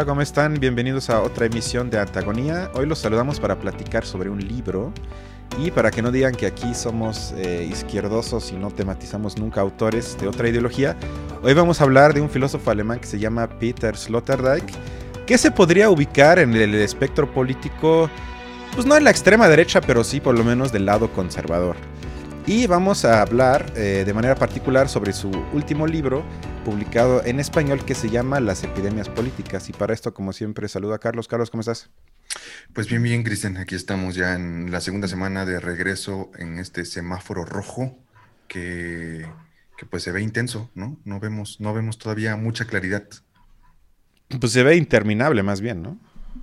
Hola, ¿cómo están? Bienvenidos a otra emisión de Antagonía. Hoy los saludamos para platicar sobre un libro y para que no digan que aquí somos eh, izquierdosos y no tematizamos nunca autores de otra ideología, hoy vamos a hablar de un filósofo alemán que se llama Peter Sloterdijk, que se podría ubicar en el espectro político, pues no en la extrema derecha, pero sí por lo menos del lado conservador. Y vamos a hablar eh, de manera particular sobre su último libro, publicado en español, que se llama Las epidemias políticas. Y para esto, como siempre, saludo a Carlos. Carlos, ¿cómo estás? Pues bien, bien, Cristian. Aquí estamos ya en la segunda semana de regreso en este semáforo rojo que, pues se ve intenso, ¿no? No vemos, no vemos todavía mucha claridad. Pues se ve interminable más bien, ¿no?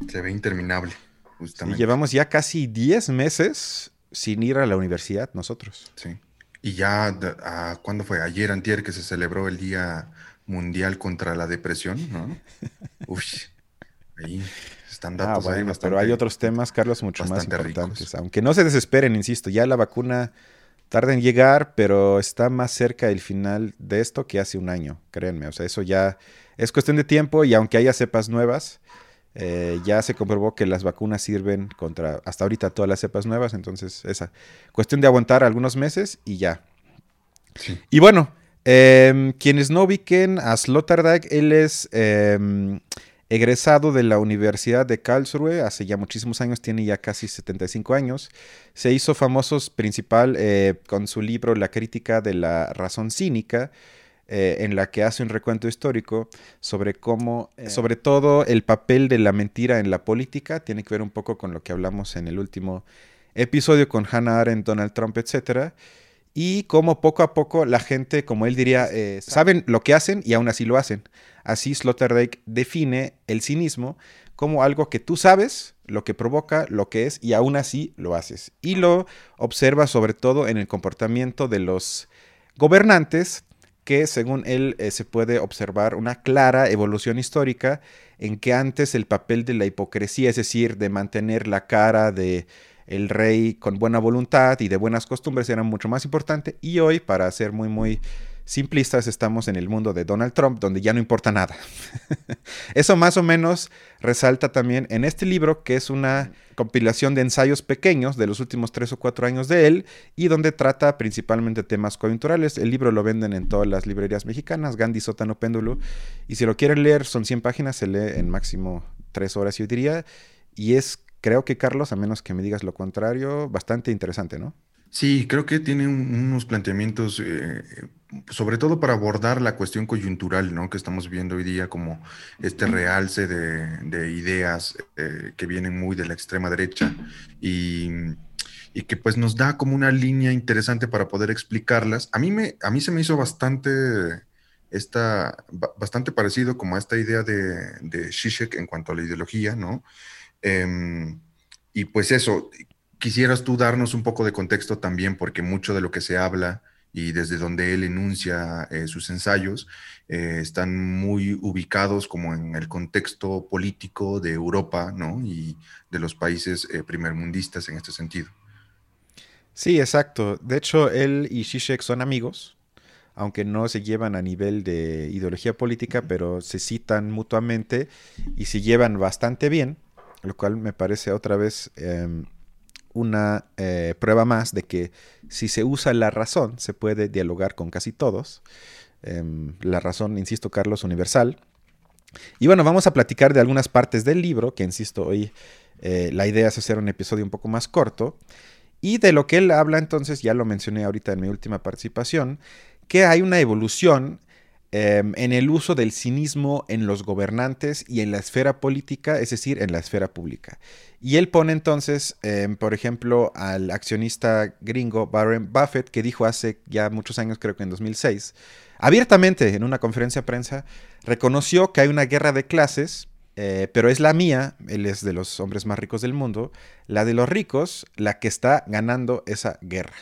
Se ve interminable, justamente. llevamos ya casi 10 meses sin ir a la universidad nosotros. Sí. Y ya, a, ¿cuándo fue? Ayer, antier, que se celebró el Día Mundial contra la Depresión, ¿no? Uy, ahí están ah, datos ahí bastante, Pero hay otros temas, Carlos, mucho más importantes. Aunque no se desesperen, insisto, ya la vacuna tarda en llegar, pero está más cerca del final de esto que hace un año, créanme. O sea, eso ya es cuestión de tiempo y aunque haya cepas nuevas, eh, ya se comprobó que las vacunas sirven contra hasta ahorita todas las cepas nuevas, entonces esa cuestión de aguantar algunos meses y ya. Y bueno, em, quienes no ubiquen a Sloterdijk, él es em, egresado de la Universidad de Karlsruhe hace ya muchísimos años, tiene ya casi 75 años. Se hizo famoso principal eh, con su libro La crítica de la razón cínica. Eh, en la que hace un recuento histórico sobre cómo, eh, sobre todo el papel de la mentira en la política, tiene que ver un poco con lo que hablamos en el último episodio con Hannah Arendt, Donald Trump, etc. Y cómo poco a poco la gente, como él diría, eh, saben lo que hacen y aún así lo hacen. Así Sloterdijk define el cinismo como algo que tú sabes, lo que provoca, lo que es, y aún así lo haces. Y lo observa sobre todo en el comportamiento de los gobernantes, que según él eh, se puede observar una clara evolución histórica en que antes el papel de la hipocresía, es decir, de mantener la cara de el rey con buena voluntad y de buenas costumbres era mucho más importante y hoy, para ser muy muy simplistas estamos en el mundo de Donald Trump, donde ya no importa nada. Eso más o menos resalta también en este libro, que es una compilación de ensayos pequeños de los últimos tres o cuatro años de él, y donde trata principalmente temas coyunturales. El libro lo venden en todas las librerías mexicanas, Gandhi, Sótano, Péndulo, y si lo quieren leer, son 100 páginas, se lee en máximo tres horas, yo diría, y es, creo que Carlos, a menos que me digas lo contrario, bastante interesante, ¿no? Sí, creo que tiene unos planteamientos, eh, sobre todo para abordar la cuestión coyuntural, ¿no? Que estamos viendo hoy día como este realce de, ideas eh, que vienen muy de la extrema derecha y, que pues nos da como una línea interesante para poder explicarlas. A mí, me, a mí se me hizo bastante, esta, bastante parecido como a esta idea de, de Zizek en cuanto a la ideología, ¿no? Em, y pues eso, quisieras tú darnos un poco de contexto también, porque mucho de lo que se habla y desde donde él enuncia eh, sus ensayos eh, están muy ubicados como en el contexto político de Europa ¿no? y de los países eh, primermundistas en este sentido. Sí, exacto. De hecho, él y Zizek son amigos, aunque no se llevan a nivel de ideología política, pero se citan mutuamente y se llevan bastante bien, lo cual me parece otra vez em, una eh, prueba más de que si se usa la razón, se puede dialogar con casi todos. Em, la razón, insisto, Carlos, universal. Y bueno, vamos a platicar de algunas partes del libro, que insisto, hoy eh, la idea es hacer un episodio un poco más corto. Y de lo que él habla entonces, ya lo mencioné ahorita en mi última participación, que hay una evolución Em, en el uso del cinismo en los gobernantes y en la esfera política, es decir, en la esfera pública. Y él pone entonces, em, por ejemplo, al accionista gringo Warren Buffett, que dijo hace ya muchos años, creo que en 2006, abiertamente en una conferencia de prensa, reconoció que hay una guerra de clases, eh, pero es la mía, él es de los hombres más ricos del mundo, la de los ricos, la que está ganando esa guerra.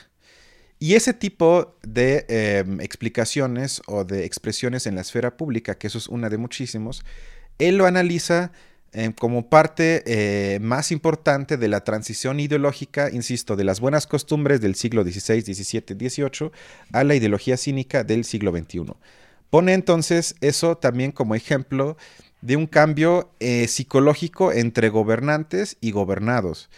Y ese tipo de em, explicaciones o de expresiones en la esfera pública, que eso es una de muchísimos, él lo analiza em, como parte eh, más importante de la transición ideológica, insisto, de las buenas costumbres del siglo XVI, XVII, XVIII a la ideología cínica del siglo XXI. Pone entonces eso también como ejemplo de un cambio eh, psicológico entre gobernantes y gobernados.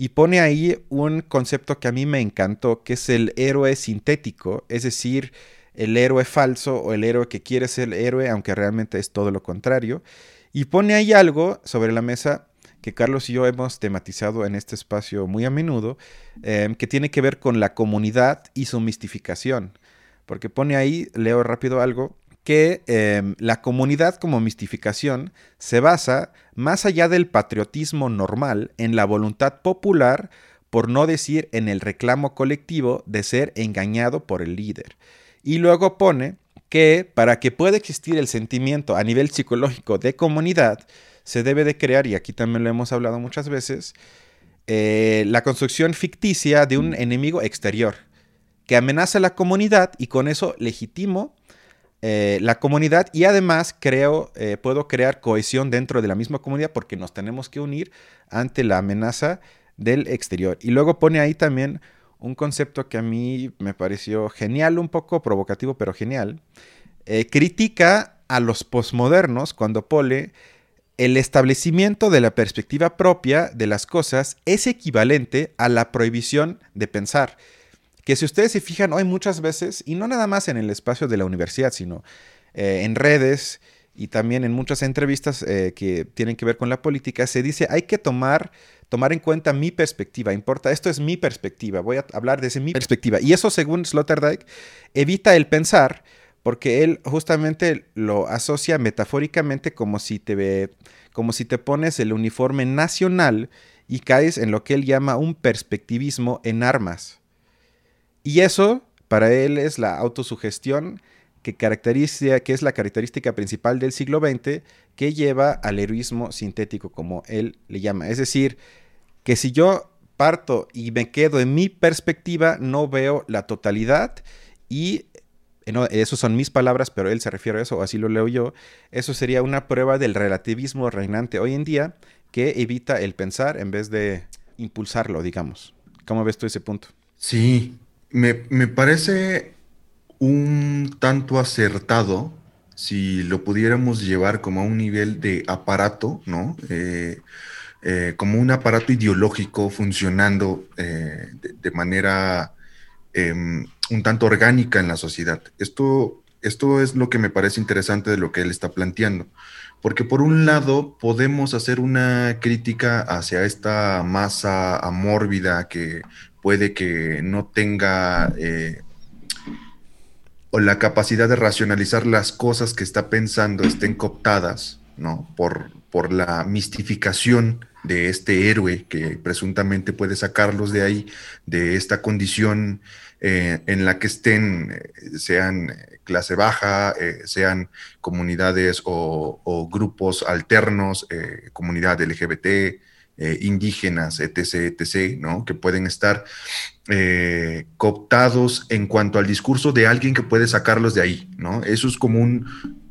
Y pone ahí un concepto que a mí me encantó, que es el héroe sintético, es decir, el héroe falso o el héroe que quiere ser el héroe, aunque realmente es todo lo contrario. Y pone ahí algo sobre la mesa que Carlos y yo hemos tematizado en este espacio muy a menudo, em, que tiene que ver con la comunidad y su mistificación. Porque pone ahí, leo rápido algo, que em, la comunidad como mistificación se basa, más allá del patriotismo normal, en la voluntad popular, por no decir en el reclamo colectivo de ser engañado por el líder. Y luego pone que para que pueda existir el sentimiento a nivel psicológico de comunidad, se debe de crear, y aquí también lo hemos hablado muchas veces, eh, la construcción ficticia de un enemigo exterior que amenaza a la comunidad y con eso legitimo eh, la comunidad y además creo, eh, puedo crear cohesión dentro de la misma comunidad porque nos tenemos que unir ante la amenaza del exterior. Y luego pone ahí también un concepto que a mí me pareció genial, un poco provocativo, pero genial. critica a los posmodernos cuando pone el establecimiento de la perspectiva propia de las cosas es equivalente a la prohibición de pensar. Que si ustedes se fijan hoy muchas veces, y no nada más en el espacio de la universidad, sino eh, en redes y también en muchas entrevistas eh, que tienen que ver con la política, se dice hay que tomar, tomar en cuenta mi perspectiva. Importa, esto es mi perspectiva, voy a hablar desde mi perspectiva. Y eso, según Sloterdijk, evita el pensar porque él justamente lo asocia metafóricamente como si te ve, como si te pones el uniforme nacional y caes en lo que él llama un perspectivismo en armas. Y eso para él es la autosugestión que caracteriza, que es la característica principal del siglo XX que lleva al heroísmo sintético, como él le llama. Es decir, que si yo parto y me quedo en mi perspectiva, no veo la totalidad y eh, eso son mis palabras, pero él se refiere a eso, o así lo leo yo, eso sería una prueba del relativismo reinante hoy en día que evita el pensar en vez de impulsarlo, digamos. ¿Cómo ves tú ese punto? Sí, me, parece un tanto acertado si lo pudiéramos llevar como a un nivel de aparato, ¿no? Eh, eh, como un aparato ideológico funcionando de, manera em, un tanto orgánica en la sociedad. Esto, esto es lo que me parece interesante de lo que él está planteando, porque por un lado podemos hacer una crítica hacia esta masa amórbida que puede que no tenga eh, o la capacidad de racionalizar las cosas que está pensando estén cooptadas, ¿no? Por, por la mistificación de este héroe que presuntamente puede sacarlos de ahí, de esta condición eh, en la que estén, eh, sean clase baja, eh, sean comunidades o, grupos alternos, comunidad LGBT, indígenas, etc., etc., ¿no? que pueden estar cooptados en cuanto al discurso de alguien que puede sacarlos de ahí. ¿no? Eso es como un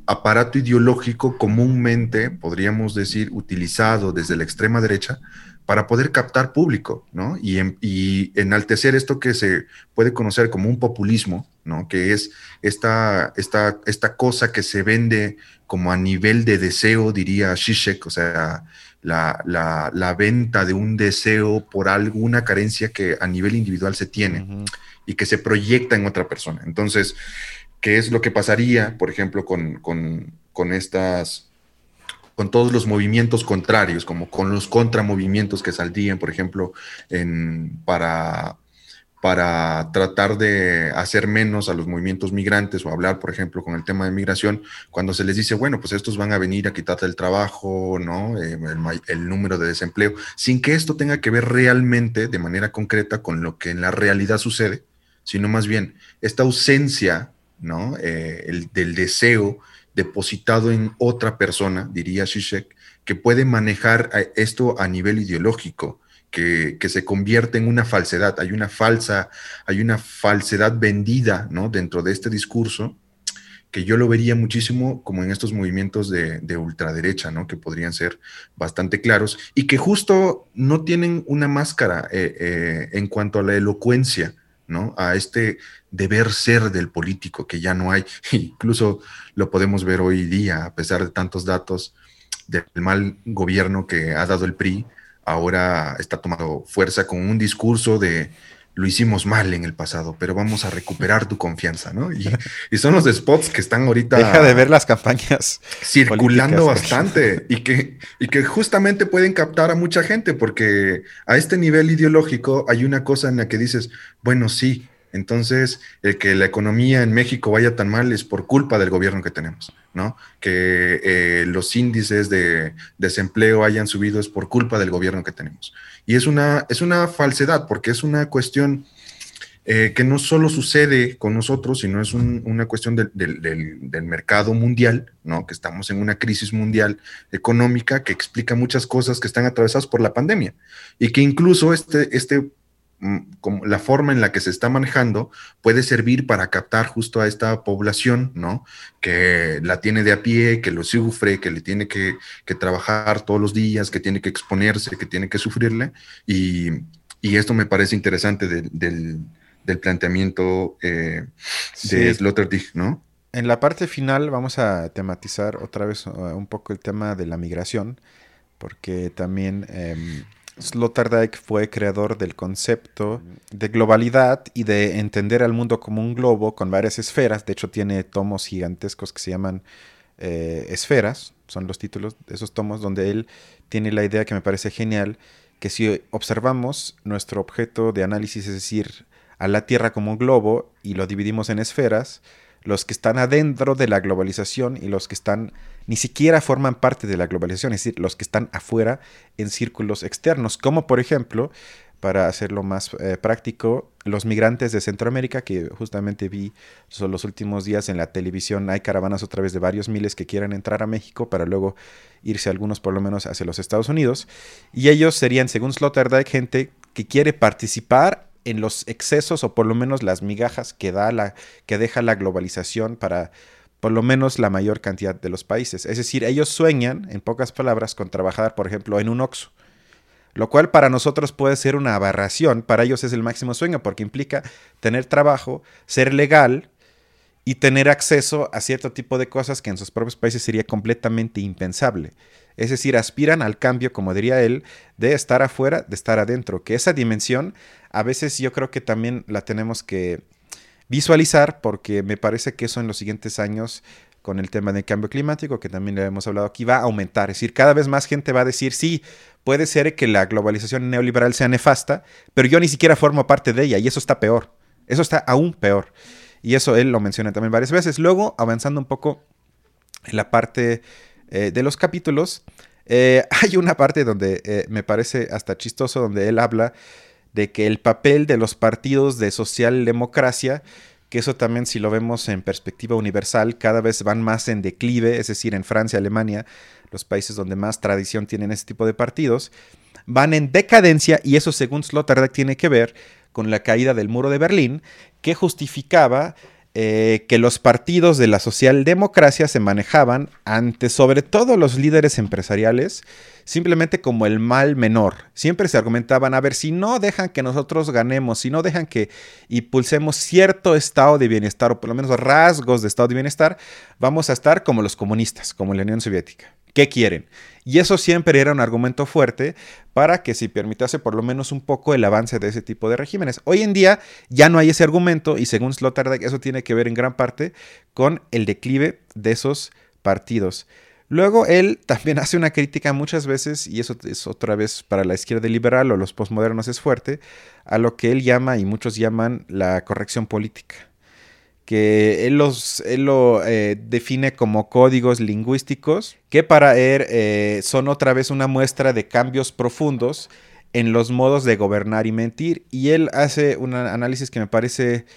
aparato ideológico comúnmente, podríamos decir, utilizado desde la extrema derecha para poder captar público, ¿no? Y, enaltecer esto que se puede conocer como un populismo, ¿no? Que es esta, esta, cosa que se vende como a nivel de deseo, diría Zizek, o sea, la, venta de un deseo por alguna carencia que a nivel individual se tiene y que se proyecta en otra persona. Entonces, ¿qué es lo que pasaría, por ejemplo, con, con estas con todos los movimientos contrarios, como con los contramovimientos que saldrían, por ejemplo, en, para, para tratar de hacer menos a los movimientos migrantes o hablar, por ejemplo, con el tema de migración, cuando se les dice, bueno, pues estos van a venir a quitarte el trabajo, ¿no? Eh, el, número de desempleo, sin que esto tenga que ver realmente, de manera concreta, con lo que en la realidad sucede, sino más bien esta ausencia, ¿no? Eh, el, del deseo depositado en otra persona, diría Zizek, que puede manejar esto a nivel ideológico, que, se convierte en una falsedad. Hay una falsa, hay una falsedad vendida ¿no? dentro de este discurso que yo lo vería muchísimo como en estos movimientos de, ultraderecha, ¿no? Que podrían ser bastante claros y que justo no tienen una máscara eh, eh, en cuanto a la elocuencia, ¿no? A este deber ser del político que ya no hay. Incluso lo podemos ver hoy día, a pesar de tantos datos, del mal gobierno que ha dado el PRI, ahora está tomando fuerza con un discurso de lo hicimos mal en el pasado, pero vamos a recuperar tu confianza, ¿no? Y, son los spots que están ahorita... Deja de ver las campañas. Circulando bastante y que, y que justamente pueden captar a mucha gente, porque a este nivel ideológico hay una cosa en la que dices, bueno, sí, entonces, el que la economía en México vaya tan mal es por culpa del gobierno que tenemos, ¿no? Que eh, los índices de desempleo hayan subido es por culpa del gobierno que tenemos. Y es una, es una falsedad, porque es una cuestión eh, que no solo sucede con nosotros, sino es una cuestión del, del, mercado mundial, ¿no? Que estamos en una crisis mundial económica que explica muchas cosas que están atravesadas por la pandemia y que incluso este, este como la forma en la que se está manejando puede servir para captar justo a esta población, ¿no? Que la tiene de a pie, que lo sufre, que le tiene que, trabajar todos los días, que tiene que exponerse, que tiene que sufrirle. Y, esto me parece interesante del, planteamiento eh, de Sloterdijk, ¿no? En la parte final vamos a tematizar otra vez uh, un poco el tema de la migración, porque también... Em, Sloterdijk fue creador del concepto de globalidad y de entender al mundo como un globo con varias esferas. De hecho, tiene tomos gigantescos que se llaman eh, esferas, son los títulos de esos tomos, donde él tiene la idea que me parece genial, que si observamos nuestro objeto de análisis, es decir, a la Tierra como un globo y lo dividimos en esferas, los que están adentro de la globalización y los que están ni siquiera forman parte de la globalización, es decir, los que están afuera en círculos externos, como por ejemplo, para hacerlo más eh, práctico, los migrantes de Centroamérica, que justamente vi son los últimos días en la televisión, hay caravanas otra vez de varios miles que quieren entrar a México para luego irse algunos por lo menos hacia los Estados Unidos, y ellos serían, según Sloterdijk, gente que quiere participar en los excesos o por lo menos las migajas que, da la, que deja la globalización para por lo menos la mayor cantidad de los países. Es decir, ellos sueñan, en pocas palabras, con trabajar, por ejemplo, en un OXXO. Lo cual para nosotros puede ser una aberración, para ellos es el máximo sueño, porque implica tener trabajo, ser legal y tener acceso a cierto tipo de cosas que en sus propios países sería completamente impensable. Es decir, aspiran al cambio, como diría él, de estar afuera, de estar adentro, que esa dimensión a veces yo creo que también la tenemos que visualizar porque me parece que eso en los siguientes años con el tema del cambio climático, que también le hemos hablado aquí, va a aumentar. Es decir, cada vez más gente va a decir, sí, puede ser que la globalización neoliberal sea nefasta, pero yo ni siquiera formo parte de ella y eso está peor. Eso está aún peor. Y eso él lo menciona también varias veces. Luego, avanzando un poco en la parte eh, de los capítulos, eh, hay una parte donde eh, me parece hasta chistoso, donde él habla de que el papel de los partidos de socialdemocracia, que eso también si lo vemos en perspectiva universal, cada vez van más en declive, es decir, en Francia, Alemania, los países donde más tradición tienen ese tipo de partidos, van en decadencia y eso según Sloterdijk tiene que ver con la caída del muro de Berlín, que justificaba eh, que los partidos de la socialdemocracia se manejaban ante sobre todo los líderes empresariales simplemente como el mal menor. Siempre se argumentaban, a ver, si no dejan que nosotros ganemos, si no dejan que impulsemos cierto estado de bienestar o por lo menos rasgos de estado de bienestar, vamos a estar como los comunistas, como la Unión Soviética. ¿Qué quieren? Y eso siempre era un argumento fuerte para que se permitiese por lo menos un poco el avance de ese tipo de regímenes. Hoy en día ya no hay ese argumento y según Sloterdijk eso tiene que ver en gran parte con el declive de esos partidos. Luego él también hace una crítica muchas veces, y eso es otra vez para la izquierda liberal o los postmodernos es fuerte, a lo que él llama y muchos llaman la corrección política que él, los, lo eh, define como códigos lingüísticos, que para él eh, son otra vez una muestra de cambios profundos en los modos de gobernar y mentir. Y él hace un análisis que me parece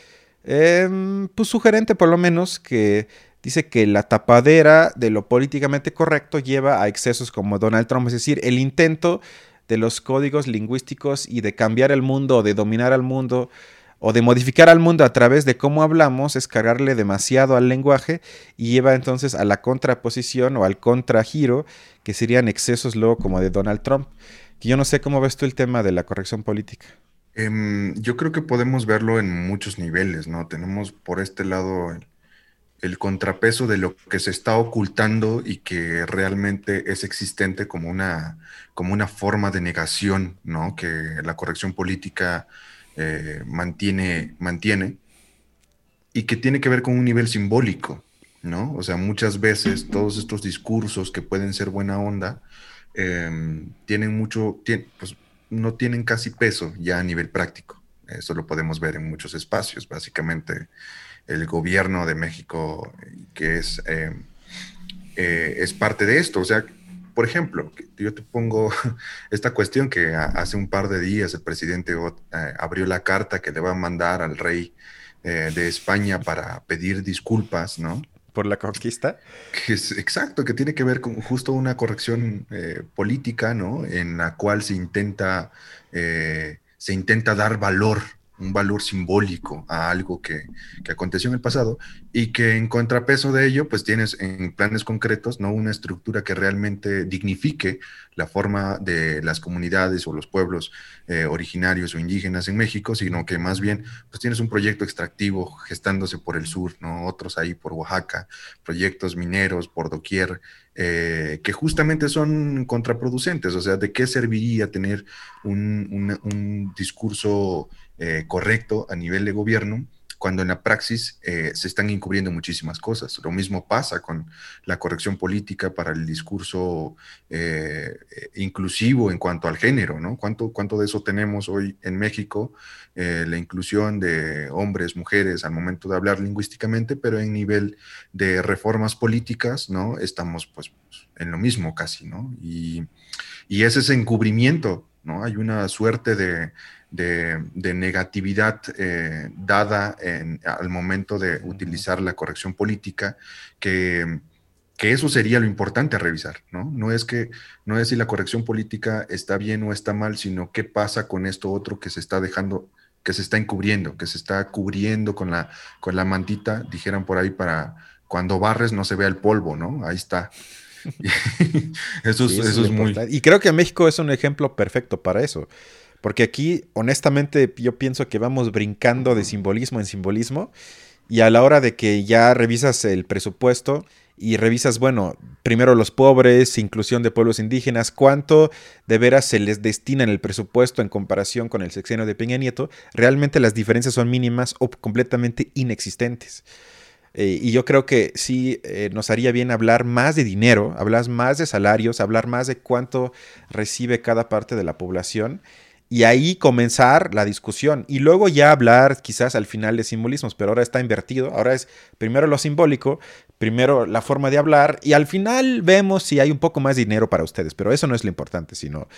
em, pues, sugerente, por lo menos, que dice que la tapadera de lo políticamente correcto lleva a excesos como Donald Trump, es decir, el intento de los códigos lingüísticos y de cambiar el mundo de dominar al mundo o de modificar al mundo a través de cómo hablamos es cargarle demasiado al lenguaje y lleva entonces a la contraposición o al contragiro que serían excesos luego como de Donald Trump. yo no sé cómo ves tú el tema de la corrección política. Em, yo creo que podemos verlo en muchos niveles, ¿no? Tenemos por este lado el contrapeso de lo que se está ocultando y que realmente es existente como una, como una forma de negación, ¿no? Que la corrección política eh, mantiene, mantiene y que tiene que ver con un nivel simbólico, ¿no? O sea, muchas veces todos estos discursos que pueden ser buena onda em, tienen mucho, pues no tienen casi peso ya a nivel práctico. Eso lo podemos ver en muchos espacios. Básicamente, el gobierno de México, que es, em, eh, es parte de esto. O sea, por ejemplo, yo te pongo esta cuestión que hace un par de días el presidente eh, abrió la carta que le va a mandar al rey eh, de España para pedir disculpas, ¿no? Por la conquista. Que es, exacto, que tiene que ver con justo una corrección eh, política, ¿no? En la cual se intenta, se intenta dar valor un valor simbólico a algo que, aconteció en el pasado y que en contrapeso de ello, pues tienes en planes concretos, ¿no? Una estructura que realmente dignifique la forma de las comunidades o los pueblos eh, originarios o indígenas en México, sino que más bien, pues tienes un proyecto extractivo gestándose por el sur, ¿no? Otros ahí por Oaxaca, proyectos mineros por doquier, eh, que justamente son contraproducentes. O sea, ¿de qué serviría tener un, un discurso eh, correcto a nivel de gobierno, cuando en la praxis eh, se están encubriendo muchísimas cosas. Lo mismo pasa con la corrección política para el discurso eh, inclusivo en cuanto al género, ¿no? ¿Cuánto, ¿Cuánto de eso tenemos hoy en México? la inclusión de hombres, mujeres al momento de hablar lingüísticamente, pero en nivel de reformas políticas, ¿no? Estamos pues en lo mismo casi, ¿no? Y, y ese es encubrimiento, ¿no? Hay una suerte de de, negatividad eh, dada al momento de utilizar la corrección política, que, eso sería lo importante a revisar, ¿no? No es que, no es si la corrección política está bien o está mal, sino qué pasa con esto otro que se está dejando, que se está encubriendo, que se está cubriendo con la, con la mantita, dijeran por ahí, para cuando barres no se vea el polvo, ¿no? Ahí está. eso, eso es muy... Y creo que México es un ejemplo perfecto para eso. Porque aquí, honestamente, yo pienso que vamos brincando de simbolismo en simbolismo. Y a la hora de que ya revisas el presupuesto y revisas, bueno, primero los pobres, inclusión de pueblos indígenas, cuánto de veras se les destina en el presupuesto en comparación con el sexenio de Peña Nieto, realmente las diferencias son mínimas o completamente inexistentes. Eh, y yo creo que sí eh, nos haría bien hablar más de dinero, hablar más de salarios, hablar más de cuánto recibe cada parte de la población y ahí comenzar la discusión y luego ya hablar quizás al final de simbolismos, pero ahora está invertido, ahora es primero lo simbólico, primero la forma de hablar y al final vemos si hay un poco más dinero para ustedes, pero eso no es lo importante, sino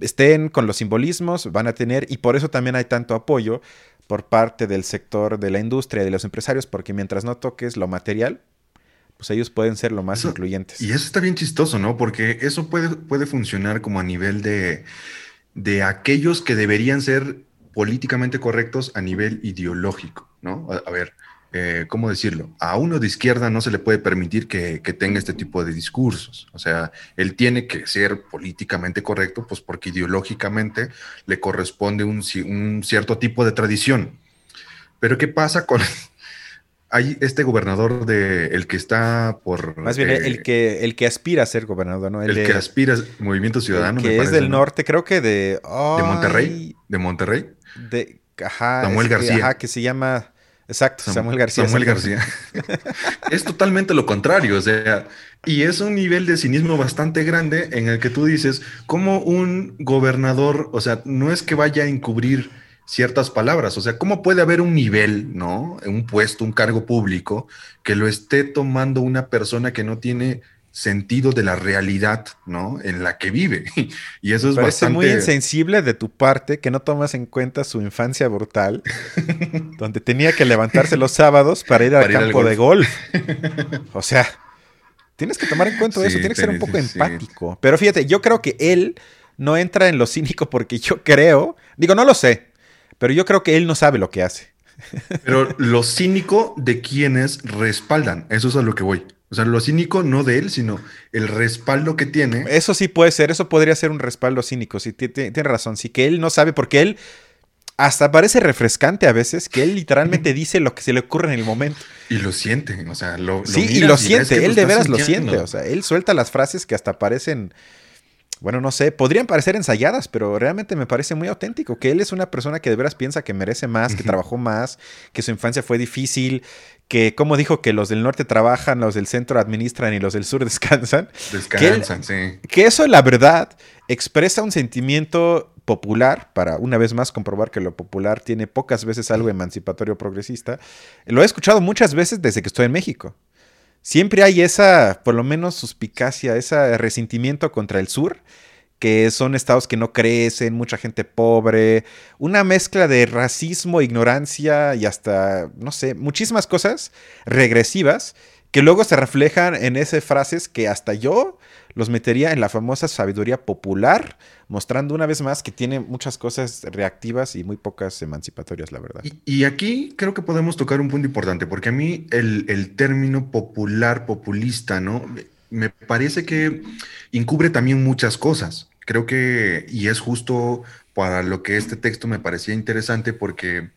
estén con los simbolismos, van a tener y por eso también hay tanto apoyo por parte del sector de la industria y de los empresarios, porque mientras no toques lo material, pues ellos pueden ser lo más incluyentes. Y eso está bien chistoso, ¿no? Porque eso puede, puede funcionar como a nivel de de aquellos que deberían ser políticamente correctos a nivel ideológico, ¿no? A, ver, eh, ¿cómo decirlo? A uno de izquierda no se le puede permitir que, tenga este tipo de discursos. O sea, él tiene que ser políticamente correcto, pues porque ideológicamente le corresponde un, un cierto tipo de tradición. Pero ¿qué pasa con, hay este gobernador de el que está por más bien el eh, que el que aspira a ser gobernador no el, que aspira Movimiento Ciudadano que es del norte creo que de de Monterrey de Monterrey de ajá Samuel García. ajá, que se llama exacto Samuel García Samuel García. Es totalmente lo contrario o sea y es un nivel de cinismo bastante grande en el que tú dices cómo un gobernador o sea no es que vaya a encubrir ciertas palabras. O sea, ¿cómo puede haber un nivel, ¿no? Un puesto, un cargo público, que lo esté tomando una persona que no tiene sentido de la realidad, ¿no? En la que vive. Y eso es Parece muy insensible de tu parte que no tomas en cuenta su infancia brutal, donde tenía que levantarse los sábados para ir al campo de golf. O sea, tienes que tomar en cuenta eso, tienes que ser un poco empático. Pero fíjate, yo creo que él no entra en lo cínico porque yo creo, digo, no lo sé, pero yo creo que él no sabe lo que hace. Pero lo cínico de quienes respaldan, eso es a lo que voy. O sea, lo cínico no de él, sino el respaldo que tiene. Eso sí puede ser, eso podría ser un respaldo cínico, sí, tiene, razón, sí, que él no sabe porque él, hasta parece refrescante a veces que él literalmente dice lo que se le ocurre en el momento. Y lo siente, o sea, lo, Sí, y lo siente, él de veras lo siente, o sea, él suelta las frases que hasta parecen bueno, no sé, podrían parecer ensayadas, pero realmente me parece muy auténtico, que él es una persona que de veras piensa que merece más, que trabajó más, que su infancia fue difícil, que como dijo que los del norte trabajan, los del centro administran y los del sur descansan. Descansan, sí. Que eso, la verdad, expresa un sentimiento popular, para una vez más comprobar que lo popular tiene pocas veces algo emancipatorio progresista. Lo he escuchado muchas veces desde que estoy en México siempre hay esa, por lo menos, suspicacia, ese resentimiento contra el sur, que son estados que no crecen, mucha gente pobre, una mezcla de racismo, ignorancia y hasta, no sé, muchísimas cosas regresivas que luego se reflejan en esas frases que hasta yo los metería en la famosa sabiduría popular, mostrando una vez más que tiene muchas cosas reactivas y muy pocas emancipatorias, la verdad. Y, aquí creo que podemos tocar un punto importante, porque a mí el, término popular, populista, ¿no? Me parece que encubre también muchas cosas. Creo que, y es justo para lo que este texto me parecía interesante, porque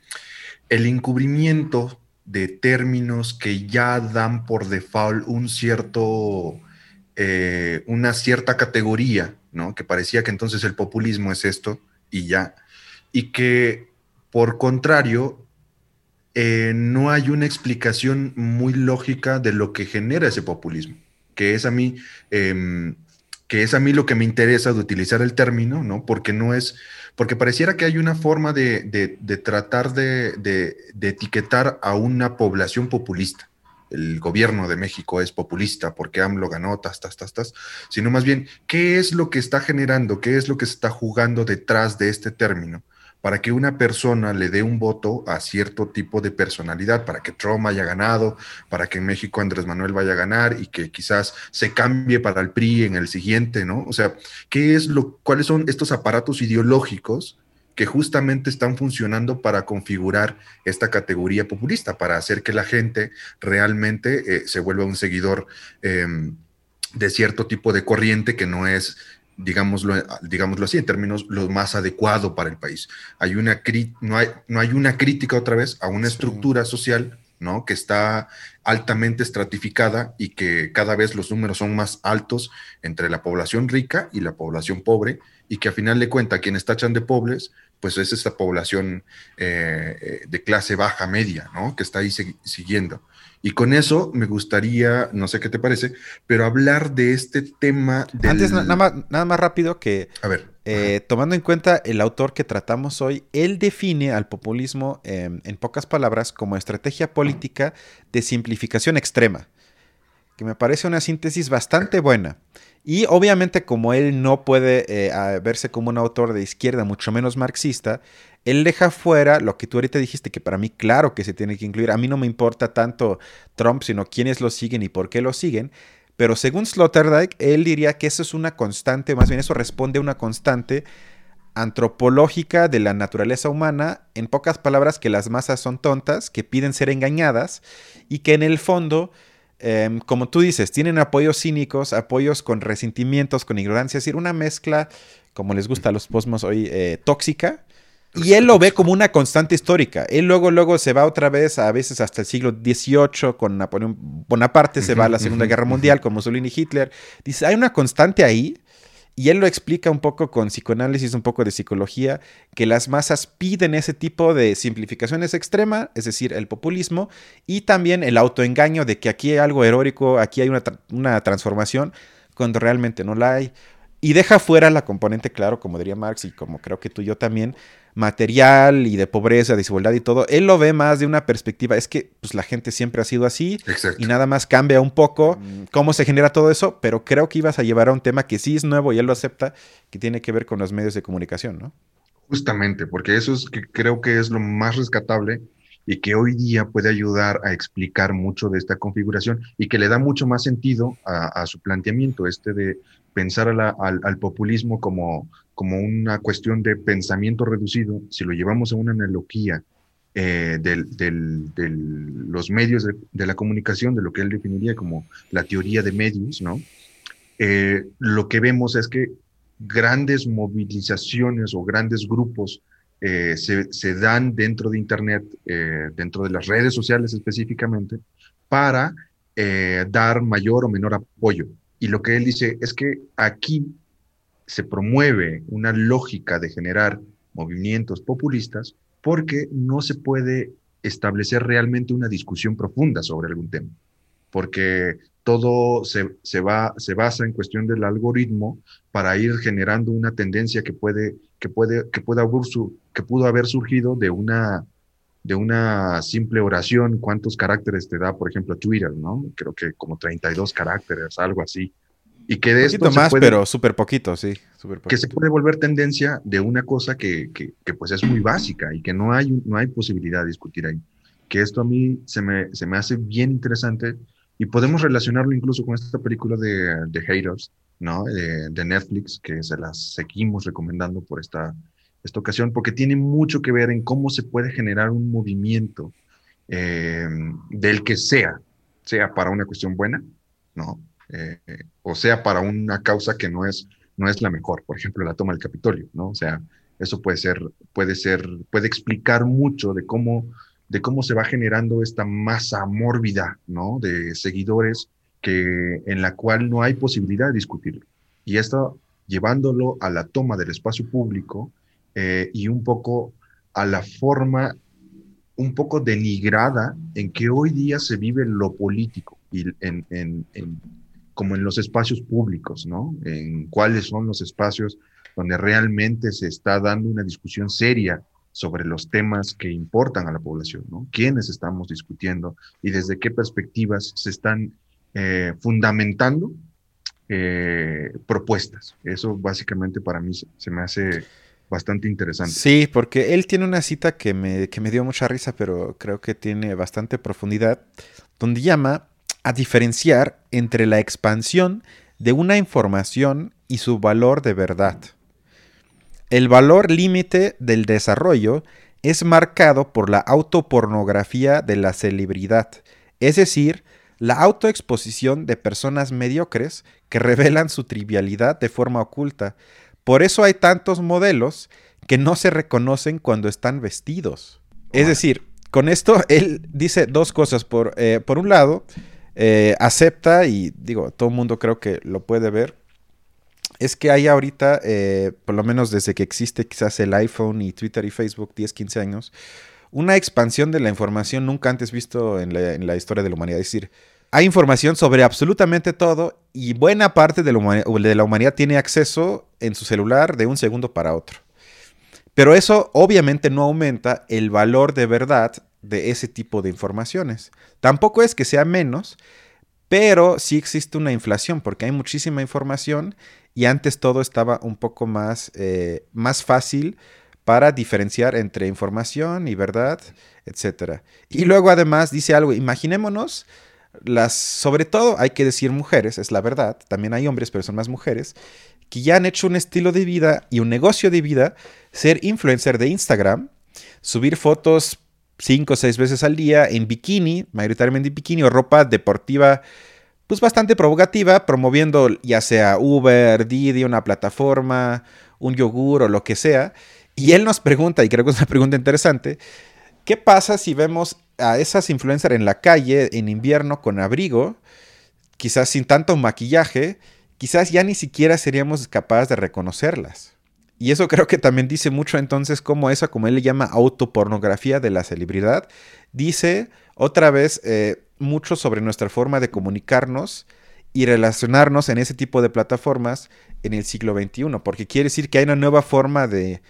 el encubrimiento de términos que ya dan por default un cierto, eh, una cierta categoría, ¿no? Que parecía que entonces el populismo es esto y ya, y que por contrario, eh, no hay una explicación muy lógica de lo que genera ese populismo, que es a mí, em, que es a mí lo que me interesa de utilizar el término, ¿no? Porque no es porque pareciera que hay una forma de, tratar de, etiquetar a una población populista. El gobierno de México es populista porque AMLO ganó, tas, tas, tas, tas, sino más bien, ¿qué es lo que está generando, qué es lo que se está jugando detrás de este término? para que una persona le dé un voto a cierto tipo de personalidad, para que Trump haya ganado, para que en México Andrés Manuel vaya a ganar y que quizás se cambie para el PRI en el siguiente, ¿no? O sea, ¿qué es lo, cuáles son estos aparatos ideológicos que justamente están funcionando para configurar esta categoría populista, para hacer que la gente realmente eh, se vuelva un seguidor em, de cierto tipo de corriente que no es digámoslo, digámoslo así, en términos lo más adecuado para el país. Hay una no, hay, no hay una crítica otra vez a una estructura social ¿no? que está altamente estratificada y que cada vez los números son más altos entre la población rica y la población pobre, y que a final de cuentas quienes tachan de pobres, pues es esta población eh, de clase baja media, ¿no? que está ahí siguiendo. Y con eso me gustaría, no sé qué te parece, pero hablar de este tema. Antes, nada más, nada más rápido que. A ver. Eh, tomando en cuenta el autor que tratamos hoy, él define al populismo, em, en pocas palabras, como estrategia política de simplificación extrema, que me parece una síntesis bastante buena. Y obviamente como él no puede eh, verse como un autor de izquierda, mucho menos marxista, él deja fuera lo que tú ahorita dijiste, que para mí claro que se tiene que incluir. A mí no me importa tanto Trump, sino quiénes lo siguen y por qué lo siguen. Pero según Sloterdijk, él diría que eso es una constante, más bien eso responde a una constante antropológica de la naturaleza humana, en pocas palabras que las masas son tontas, que piden ser engañadas y que en el fondo, em, como tú dices, tienen apoyos cínicos, apoyos con resentimientos, con ignorancia, es decir, una mezcla, como les gusta a los posmos hoy, eh, tóxica, y él lo ve como una constante histórica. Él luego, luego se va otra vez, a veces hasta el siglo XVIII, con Napoleón Bonaparte, se va a la Segunda Guerra Mundial con Mussolini y Hitler. Dice, hay una constante ahí, y él lo explica un poco con psicoanálisis, un poco de psicología, que las masas piden ese tipo de simplificaciones extremas, es decir, el populismo, y también el autoengaño de que aquí hay algo heroico, aquí hay una, una transformación, cuando realmente no la hay. Y deja fuera la componente, claro, como diría Marx y como creo que tú y yo también, material y de pobreza, desigualdad y todo, él lo ve más de una perspectiva, es que pues, la gente siempre ha sido así y nada más cambia un poco cómo se genera todo eso, pero creo que ibas a llevar a un tema que sí es nuevo y él lo acepta, que tiene que ver con los medios de comunicación, ¿no? Justamente, porque eso es que creo que es lo más rescatable y que hoy día puede ayudar a explicar mucho de esta configuración y que le da mucho más sentido a, su planteamiento, este de pensar al, populismo como, como una cuestión de pensamiento reducido, si lo llevamos a una analogía eh, de los medios de, la comunicación, de lo que él definiría como la teoría de medios, ¿no? Eh, lo que vemos es que grandes movilizaciones o grandes grupos eh, se, dan dentro de Internet, eh, dentro de las redes sociales específicamente, para eh, dar mayor o menor apoyo. Y lo que él dice es que aquí se promueve una lógica de generar movimientos populistas porque no se puede establecer realmente una discusión profunda sobre algún tema, porque todo se, va, se basa en cuestión del algoritmo para ir generando una tendencia que puede, que puede, que pueda que pudo haber surgido de una, de una simple oración, cuántos caracteres te da, por ejemplo, Twitter, ¿no? Creo que como 32 caracteres, algo así. Y que de esto más, pero súper poquito, sí. Que se puede volver tendencia de una cosa que, que, que, pues es muy básica y que no hay, no hay posibilidad de discutir ahí. Que esto a mí se me, se me hace bien interesante y podemos relacionarlo incluso con esta película de, de Haters, ¿no? De, de, Netflix, que se las seguimos recomendando por esta, esta ocasión, porque tiene mucho que ver en cómo se puede generar un movimiento eh, del que sea, sea para una cuestión buena, ¿no? Eh, o sea para una causa que no es, no es la mejor, por ejemplo, la toma del Capitolio, ¿no? O sea, eso puede ser, puede ser, puede explicar mucho de cómo, de cómo se va generando esta masa mórbida, ¿no? De seguidores que, en la cual no hay posibilidad de discutirlo. Y esto llevándolo a la toma del espacio público eh, y un poco a la forma un poco denigrada en que hoy día se vive lo político y en, en, como en los espacios públicos, ¿no? En cuáles son los espacios donde realmente se está dando una discusión seria sobre los temas que importan a la población, ¿no? ¿Quiénes estamos discutiendo y desde qué perspectivas se están eh, fundamentando eh, propuestas? Eso básicamente para mí se me hace bastante interesante. Sí, porque él tiene una cita que me, que me dio mucha risa, pero creo que tiene bastante profundidad, donde llama a diferenciar entre la expansión de una información y su valor de verdad. El valor límite del desarrollo es marcado por la autopornografía de la celebridad, es decir, la autoexposición de personas mediocres que revelan su trivialidad de forma oculta. Por eso hay tantos modelos que no se reconocen cuando están vestidos. Es decir, con esto él dice dos cosas. Por, eh, por un lado, eh, acepta, y digo, todo el mundo creo que lo puede ver, es que hay ahorita, eh, por lo menos desde que existe quizás el iPhone y Twitter y Facebook, 10, 15 años, una expansión de la información nunca antes visto en la, historia de la humanidad. Es decir, hay información sobre absolutamente todo y buena parte de la, humanidad tiene acceso en su celular de un segundo para otro. Pero eso obviamente no aumenta el valor de verdad de ese tipo de informaciones. Tampoco es que sea menos, pero sí existe una inflación porque hay muchísima información y antes todo estaba un poco más, eh, más fácil para diferenciar entre información y verdad, etc. Y luego además dice algo, imaginémonos las, sobre todo hay que decir mujeres, es la verdad, también hay hombres, pero son más mujeres, que ya han hecho un estilo de vida y un negocio de vida, ser influencer de Instagram, subir fotos cinco o seis veces al día en bikini, mayoritariamente en bikini o ropa deportiva, pues bastante provocativa, promoviendo ya sea Uber, Didi, una plataforma, un yogur o lo que sea. Y él nos pregunta, y creo que es una pregunta interesante, ¿qué pasa si vemos a esas influencers en la calle en invierno con abrigo, quizás sin tanto maquillaje, quizás ya ni siquiera seríamos capaces de reconocerlas? Y eso creo que también dice mucho entonces como esa, como él le llama autopornografía de la celebridad, dice otra vez eh, mucho sobre nuestra forma de comunicarnos y relacionarnos en ese tipo de plataformas en el siglo XXI, porque quiere decir que hay una nueva forma de,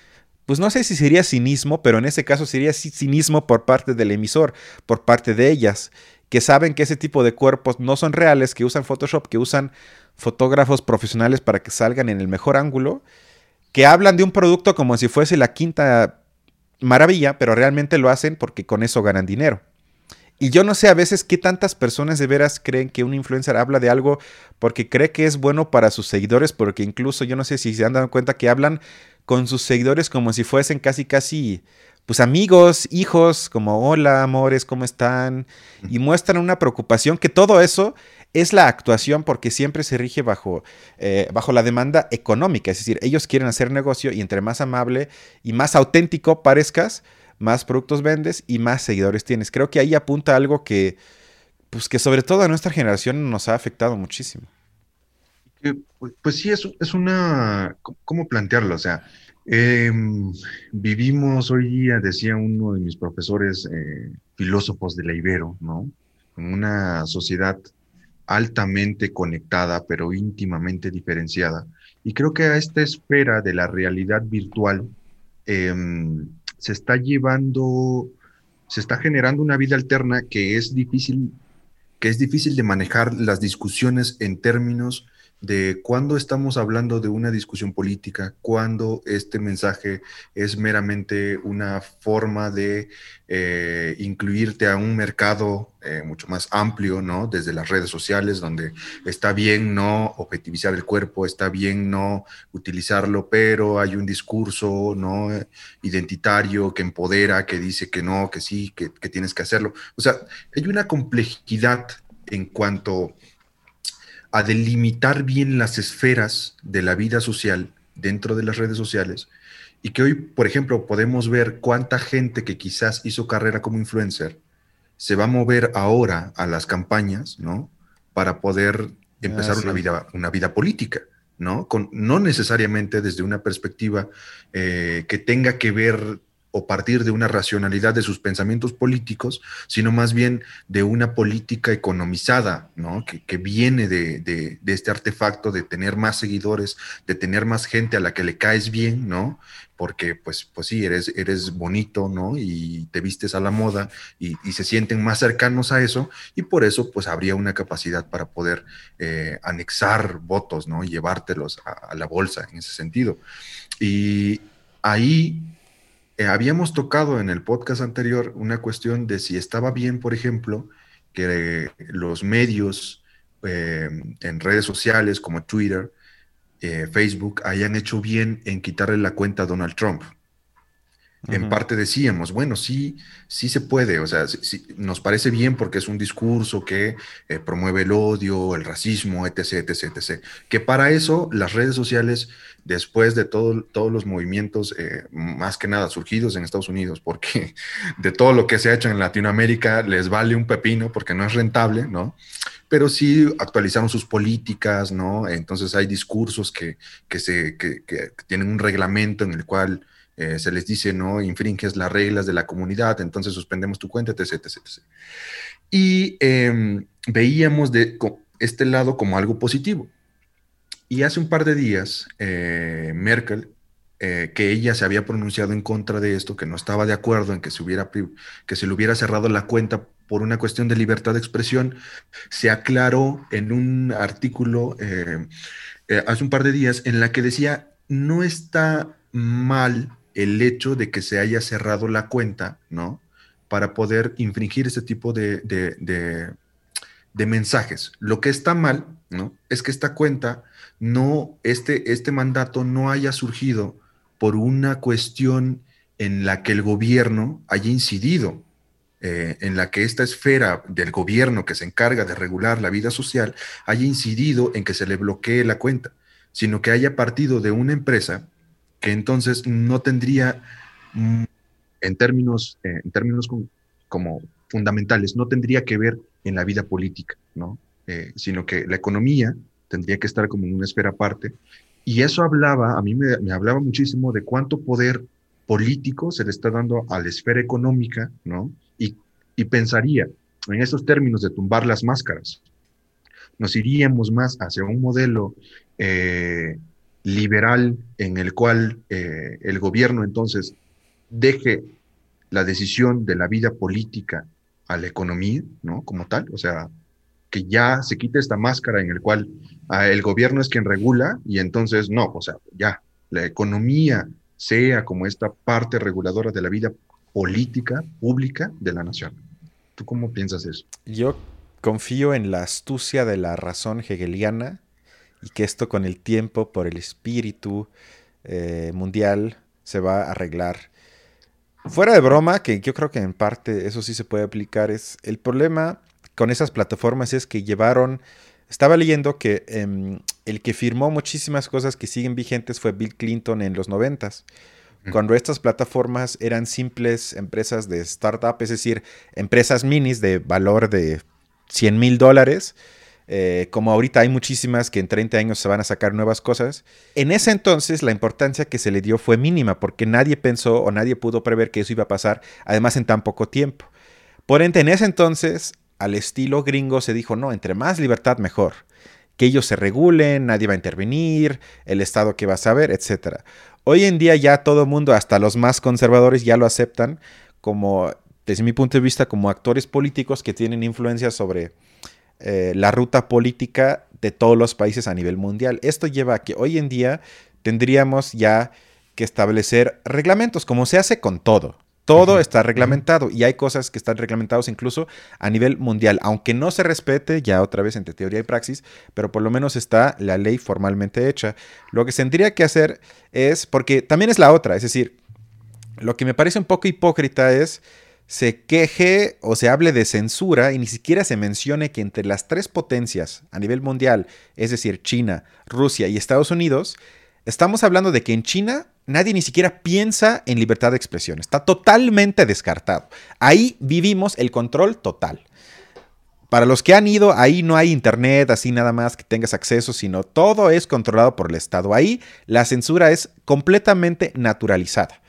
pues no sé si sería cinismo, pero en ese caso sería cinismo por parte del emisor, por parte de ellas, que saben que ese tipo de cuerpos no son reales, que usan Photoshop, que usan fotógrafos profesionales para que salgan en el mejor ángulo que hablan de un producto como si fuese la quinta maravilla, pero realmente lo hacen porque con eso ganan dinero. Y yo no sé a veces qué tantas personas de veras creen que un influencer habla de algo porque cree que es bueno para sus seguidores, porque incluso yo no sé si se han dado cuenta que hablan con sus seguidores como si fuesen casi casi pues amigos, hijos, como hola amores, ¿cómo están? Y muestran una preocupación que todo eso es la actuación porque siempre se rige bajo, eh, bajo la demanda económica. Es decir, ellos quieren hacer negocio y entre más amable y más auténtico parezcas, más productos vendes y más seguidores tienes. Creo que ahí apunta algo que, pues que sobre todo a nuestra generación nos ha afectado muchísimo. Pues, pues sí, es, es una, ¿cómo plantearlo? O sea, em, vivimos hoy día, decía uno de mis profesores eh, filósofos de la Ibero, ¿no? En una sociedad altamente conectada, pero íntimamente diferenciada. Y creo que a esta esfera de la realidad virtual em, se está llevando, se está generando una vida alterna que es difícil, que es difícil de manejar las discusiones en términos de cuándo estamos hablando de una discusión política, cuándo este mensaje es meramente una forma de eh, incluirte a un mercado eh, mucho más amplio, ¿no? Desde las redes sociales, donde está bien no objetivizar el cuerpo, está bien no utilizarlo, pero hay un discurso, ¿no? Identitario que empodera, que dice que no, que sí, que, que tienes que hacerlo. O sea, hay una complejidad en cuanto a delimitar bien las esferas de la vida social dentro de las redes sociales y que hoy, por ejemplo, podemos ver cuánta gente que quizás hizo carrera como influencer se va a mover ahora a las campañas, ¿no? Para poder empezar ah, una, vida, una vida política, ¿no? Con, no necesariamente desde una perspectiva eh, que tenga que ver o partir de una racionalidad de sus pensamientos políticos, sino más bien de una política economizada, ¿no? Que, viene de, este artefacto de tener más seguidores, de tener más gente a la que le caes bien, ¿no? Porque, pues, pues sí, eres, eres bonito, ¿no? Y te vistes a la moda y, se sienten más cercanos a eso, y por eso, pues, habría una capacidad para poder eh, anexar votos, ¿no? Y llevártelos a la bolsa en ese sentido. Y ahí eh, habíamos tocado en el podcast anterior una cuestión de si estaba bien, por ejemplo, que los medios eh, en redes sociales como Twitter, eh, Facebook, hayan hecho bien en quitarle la cuenta a Donald Trump. En parte decíamos, bueno, sí, sí se puede, o sea, nos parece bien porque es un discurso que promueve el odio, el racismo, etc., etc., etc. Que para eso las redes sociales después de todo, todos los movimientos, eh, más que nada surgidos en Estados Unidos, porque de todo lo que se ha hecho en Latinoamérica les vale un pepino porque no es rentable, ¿no? Pero sí actualizaron sus políticas, ¿no? Entonces hay discursos que, que se, que, que tienen un reglamento en el cual eh, se les dice, ¿no? Infringes las reglas de la comunidad, entonces suspendemos tu cuenta, etc. etc, etc. Y em, veíamos de este lado como algo positivo y hace un par de días, eh, Merkel, eh, que ella se había pronunciado en contra de esto, que no estaba de acuerdo en que se, hubiera, que se le hubiera cerrado la cuenta por una cuestión de libertad de expresión, se aclaró en un artículo eh, hace un par de días en la que decía, no está mal el hecho de que se haya cerrado la cuenta, ¿no? Para poder infringir ese tipo de, de, de mensajes. Lo que está mal, ¿no? Es que esta cuenta no, este, este mandato no haya surgido por una cuestión en la que el gobierno haya incidido, eh, en la que esta esfera del gobierno que se encarga de regular la vida social haya incidido en que se le bloquee la cuenta, sino que haya partido de una empresa que entonces no tendría, mm, en términos, eh, en términos como, fundamentales, no tendría que ver en la vida política, ¿no? Eh, sino que la economía tendría que estar como en una esfera aparte. Y eso hablaba, a mí me, hablaba muchísimo de cuánto poder político se le está dando a la esfera económica, ¿no? Y, y pensaría en esos términos de tumbar las máscaras. Nos iríamos más hacia un modelo eh, liberal en el cual eh, el gobierno entonces deje la decisión de la vida política a la economía, ¿no? Como tal, o sea, que ya se quite esta máscara en el cual ah, el gobierno es quien regula y entonces no, o sea, ya la economía sea como esta parte reguladora de la vida política pública de la nación. ¿Tú cómo piensas eso? Yo confío en la astucia de la razón hegeliana y que esto con el tiempo, por el espíritu eh, mundial, se va a arreglar. Fuera de broma, que yo creo que en parte eso sí se puede aplicar, es el problema con esas plataformas es que llevaron, estaba leyendo que em, el que firmó muchísimas cosas que siguen vigentes fue Bill Clinton en los noventas cuando estas plataformas eran simples empresas de startup, es decir, empresas minis de valor de 100 mil dólares, eh, como ahorita hay muchísimas que en 30 años se van a sacar nuevas cosas, en ese entonces la importancia que se le dio fue mínima porque nadie pensó o nadie pudo prever que eso iba a pasar, además en tan poco tiempo. Por ende, en ese entonces, al estilo gringo se dijo, no, entre más libertad mejor que ellos se regulen, nadie va a intervenir, el Estado que va a saber, etc. Hoy en día ya todo el mundo, hasta los más conservadores, ya lo aceptan como, desde mi punto de vista, como actores políticos que tienen influencia sobre eh, la ruta política de todos los países a nivel mundial. Esto lleva a que hoy en día tendríamos ya que establecer reglamentos, como se hace con todo. Todo está reglamentado y hay cosas que están reglamentadas incluso a nivel mundial, aunque no se respete ya otra vez entre teoría y praxis, pero por lo menos está la ley formalmente hecha. Lo que se tendría que hacer es, porque también es la otra, es decir, lo que me parece un poco hipócrita es se queje o se hable de censura y ni siquiera se mencione que entre las tres potencias a nivel mundial, es decir, China, Rusia y Estados Unidos, estamos hablando de que en China nadie ni siquiera piensa en libertad de expresión. Está totalmente descartado. Ahí vivimos el control total. Para los que han ido, ahí no hay internet, así nada más que tengas acceso, sino todo es controlado por el Estado. Ahí la censura es completamente naturalizada.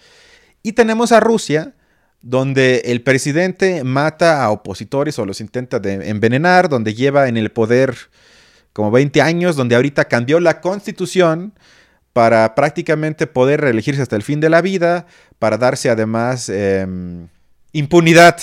Y tenemos a Rusia, donde el presidente mata a opositores o los intenta de envenenar, donde lleva en el poder como 20 años, donde ahorita cambió la constitución para prácticamente poder reelegirse hasta el fin de la vida, para darse además em, impunidad.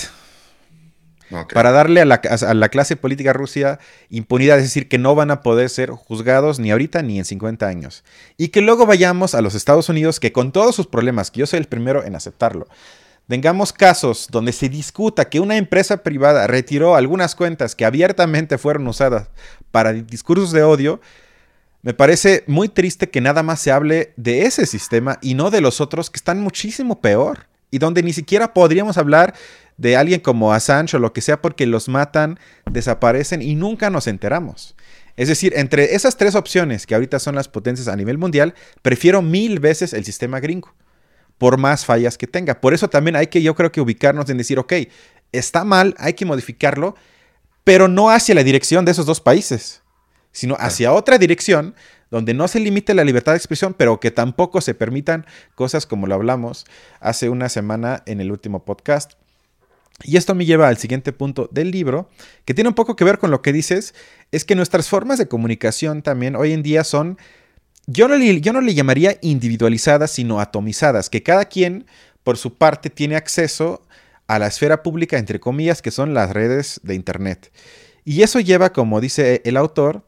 Para darle a la, a la, clase política rusa impunidad, es decir, que no van a poder ser juzgados ni ahorita ni en 50 años. Y que luego vayamos a los Estados Unidos, que con todos sus problemas, que yo soy el primero en aceptarlo, tengamos casos donde se discuta que una empresa privada retiró algunas cuentas que abiertamente fueron usadas para discursos de odio, me parece muy triste que nada más se hable de ese sistema y no de los otros que están muchísimo peor y donde ni siquiera podríamos hablar de alguien como Assange o lo que sea porque los matan, desaparecen y nunca nos enteramos. Es decir, entre esas tres opciones que ahorita son las potencias a nivel mundial, prefiero mil veces el sistema gringo, por más fallas que tenga. Por eso también hay que, yo creo que ubicarnos en decir, ok, está mal, hay que modificarlo, pero no hacia la dirección de esos dos países sino hacia otra dirección donde no se limite la libertad de expresión, pero que tampoco se permitan cosas como lo hablamos hace una semana en el último podcast. Y esto me lleva al siguiente punto del libro, que tiene un poco que ver con lo que dices, es que nuestras formas de comunicación también hoy en día son, yo no le, llamaría individualizadas, sino atomizadas, que cada quien por su parte tiene acceso a la esfera pública, entre comillas, que son las redes de Internet. Y eso lleva, como dice el autor,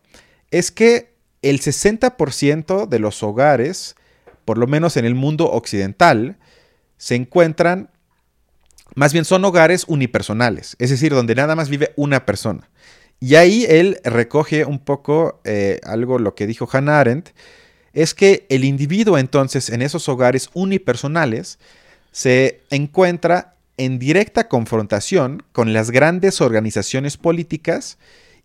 es que el 60% de los hogares, por lo menos en el mundo occidental, se encuentran, más bien son hogares unipersonales, es decir, donde nada más vive una persona. Y ahí él recoge un poco eh, algo, lo que dijo Hannah Arendt, es que el individuo entonces en esos hogares unipersonales se encuentra en directa confrontación con las grandes organizaciones políticas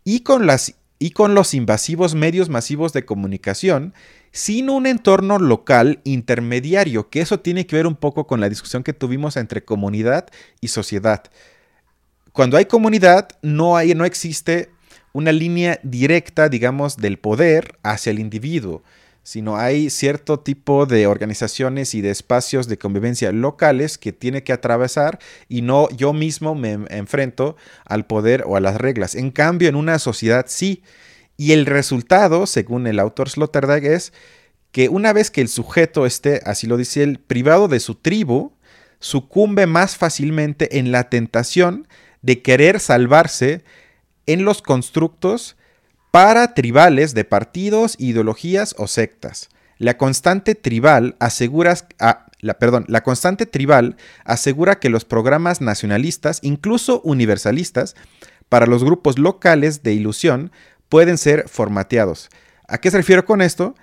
y con las y con los invasivos medios masivos de comunicación sin un entorno local intermediario, que eso tiene que ver un poco con la discusión que tuvimos entre comunidad y sociedad. Cuando hay comunidad, no, hay, no existe una línea directa, digamos, del poder hacia el individuo sino hay cierto tipo de organizaciones y de espacios de convivencia locales que tiene que atravesar y no yo mismo me enfrento al poder o a las reglas. En cambio, en una sociedad sí. Y el resultado, según el autor Sloterdijk, es que una vez que el sujeto esté, así lo dice él, privado de su tribu, sucumbe más fácilmente en la tentación de querer salvarse en los constructos para tribales de partidos, ideologías o sectas. La constante tribal asegura, ah, la, perdón, la constante tribal asegura que los programas nacionalistas, incluso universalistas, para los grupos locales de ilusión pueden ser formateados. ¿A qué se refiere con esto?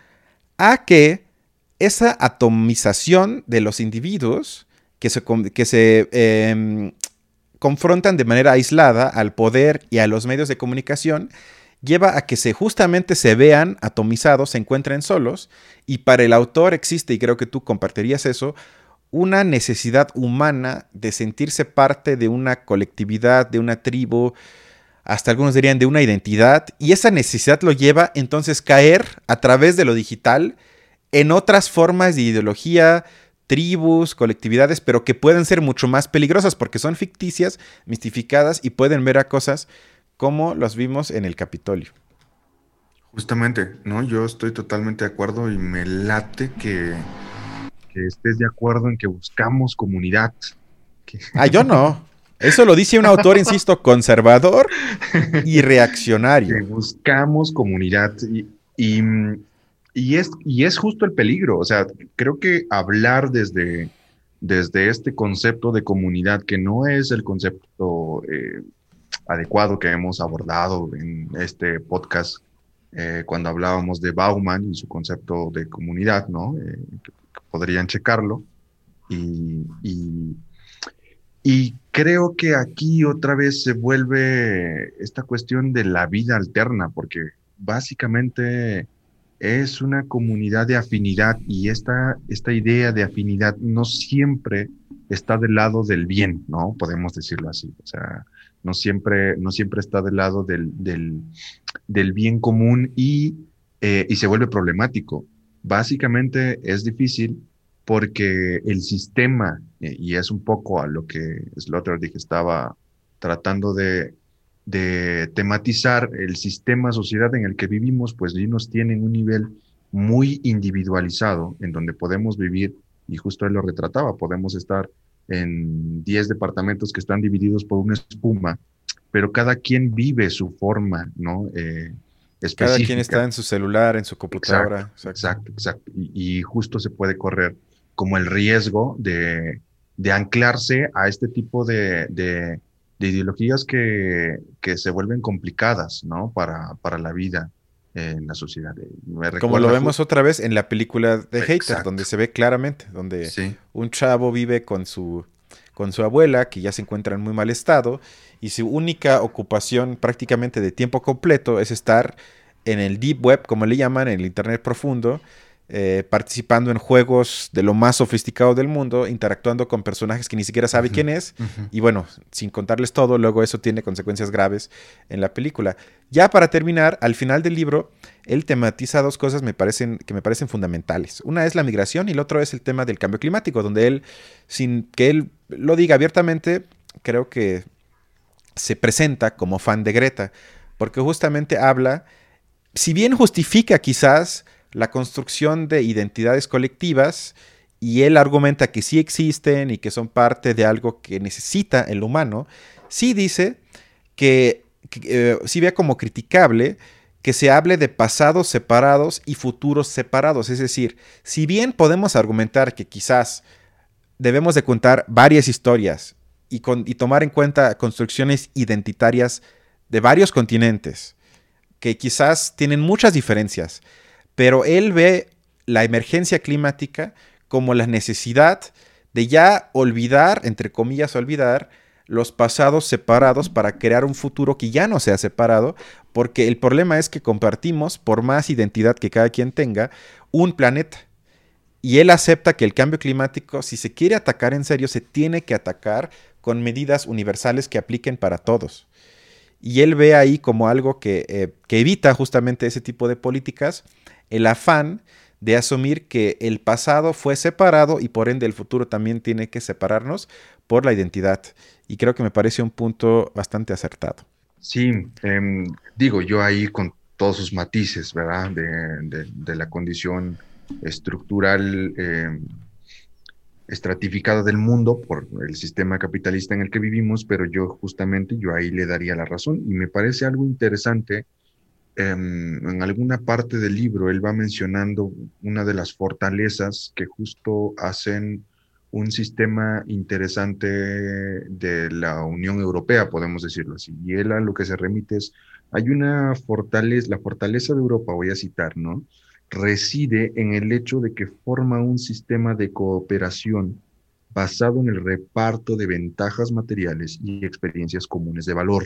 A que esa atomización de los individuos que se, que se em, confrontan de manera aislada al poder y a los medios de comunicación, lleva a que se justamente se vean atomizados, se encuentren solos, y para el autor existe, y creo que tú compartirías eso, una necesidad humana de sentirse parte de una colectividad, de una tribu, hasta algunos dirían de una identidad, y esa necesidad lo lleva entonces caer a través de lo digital en otras formas de ideología, tribus, colectividades, pero que pueden ser mucho más peligrosas porque son ficticias, mistificadas y pueden ver a cosas como los vimos en el Capitolio. Justamente, ¿no? Yo estoy totalmente de acuerdo y me late que, estés de acuerdo en que buscamos comunidad. Ah, yo no. Eso lo dice un autor, insisto, conservador y reaccionario. Que buscamos comunidad y, y, y, es, y es justo el peligro. O sea, creo que hablar desde, desde este concepto de comunidad, que no es el concepto eh, adecuado que hemos abordado en este podcast eh, cuando hablábamos de Bauman y su concepto de comunidad, ¿no? Eh, podrían checarlo. Y, y, y, creo que aquí otra vez se vuelve esta cuestión de la vida alterna, porque básicamente es una comunidad de afinidad y esta, esta idea de afinidad no siempre está del lado del bien, ¿no? Podemos decirlo así. O sea, no siempre, no siempre está del lado del, del, bien común y, eh, y se vuelve problemático. Básicamente es difícil porque el sistema, eh, y es un poco a lo que Sloterdijk estaba tratando de, de tematizar, el sistema sociedad en el que vivimos, pues nos tienen un nivel muy individualizado en donde podemos vivir, y justo él lo retrataba, podemos estar en 10 departamentos que están divididos por una espuma, pero cada quien vive su forma, ¿no? Eh, cada quien está en su celular, en su computadora. Exacto, exacto. Y, justo se puede correr como el riesgo de, de anclarse a este tipo de, de, ideologías que, que, se vuelven complicadas, ¿no? Para, para la vida en la sociedad. Como lo vemos otra vez en la película de Hater, donde se ve claramente, donde un chavo vive con su, con su abuela, que ya se encuentra en muy mal estado, y su única ocupación prácticamente de tiempo completo es estar en el deep web, como le llaman, en el Internet profundo, eh, participando en juegos de lo más sofisticado del mundo, interactuando con personajes que ni siquiera sabe quién es, y bueno, sin contarles todo, luego eso tiene consecuencias graves en la película. Ya para terminar, al final del libro, él tematiza dos cosas me parecen, que me parecen fundamentales. Una es la migración y el otro es el tema del cambio climático, donde él, sin que él lo diga abiertamente, creo que se presenta como fan de Greta, porque justamente habla, si bien justifica quizás la construcción de identidades colectivas y él argumenta que sí existen y que son parte de algo que necesita el humano, sí dice que, eh, sí ve como criticable que se hable de pasados separados y futuros separados. Es decir, si bien podemos argumentar que quizás debemos de contar varias historias y, y tomar en cuenta construcciones identitarias de varios continentes, que quizás tienen muchas diferencias, pero él ve la emergencia climática como la necesidad de ya olvidar, entre comillas, olvidar los pasados separados para crear un futuro que ya no sea separado, porque el problema es que compartimos, por más identidad que cada quien tenga, un planeta. Y él acepta que el cambio climático, si se quiere atacar en serio, se tiene que atacar con medidas universales que apliquen para todos. Y él ve ahí como algo que, eh, que evita justamente ese tipo de políticas el afán de asumir que el pasado fue separado y por ende el futuro también tiene que separarnos por la identidad. Y creo que me parece un punto bastante acertado. Sí, em, digo yo ahí con todos sus matices, ¿verdad? De, la condición estructural em, estratificada del mundo por el sistema capitalista en el que vivimos, pero yo justamente yo ahí le daría la razón y me parece algo interesante en alguna parte del libro él va mencionando una de las fortalezas que justo hacen un sistema interesante de la Unión Europea, podemos decirlo así. Y él a lo que se remite es, hay una fortaleza, la fortaleza de Europa, voy a citar, ¿no? Reside en el hecho de que forma un sistema de cooperación basado en el reparto de ventajas materiales y experiencias comunes de valor.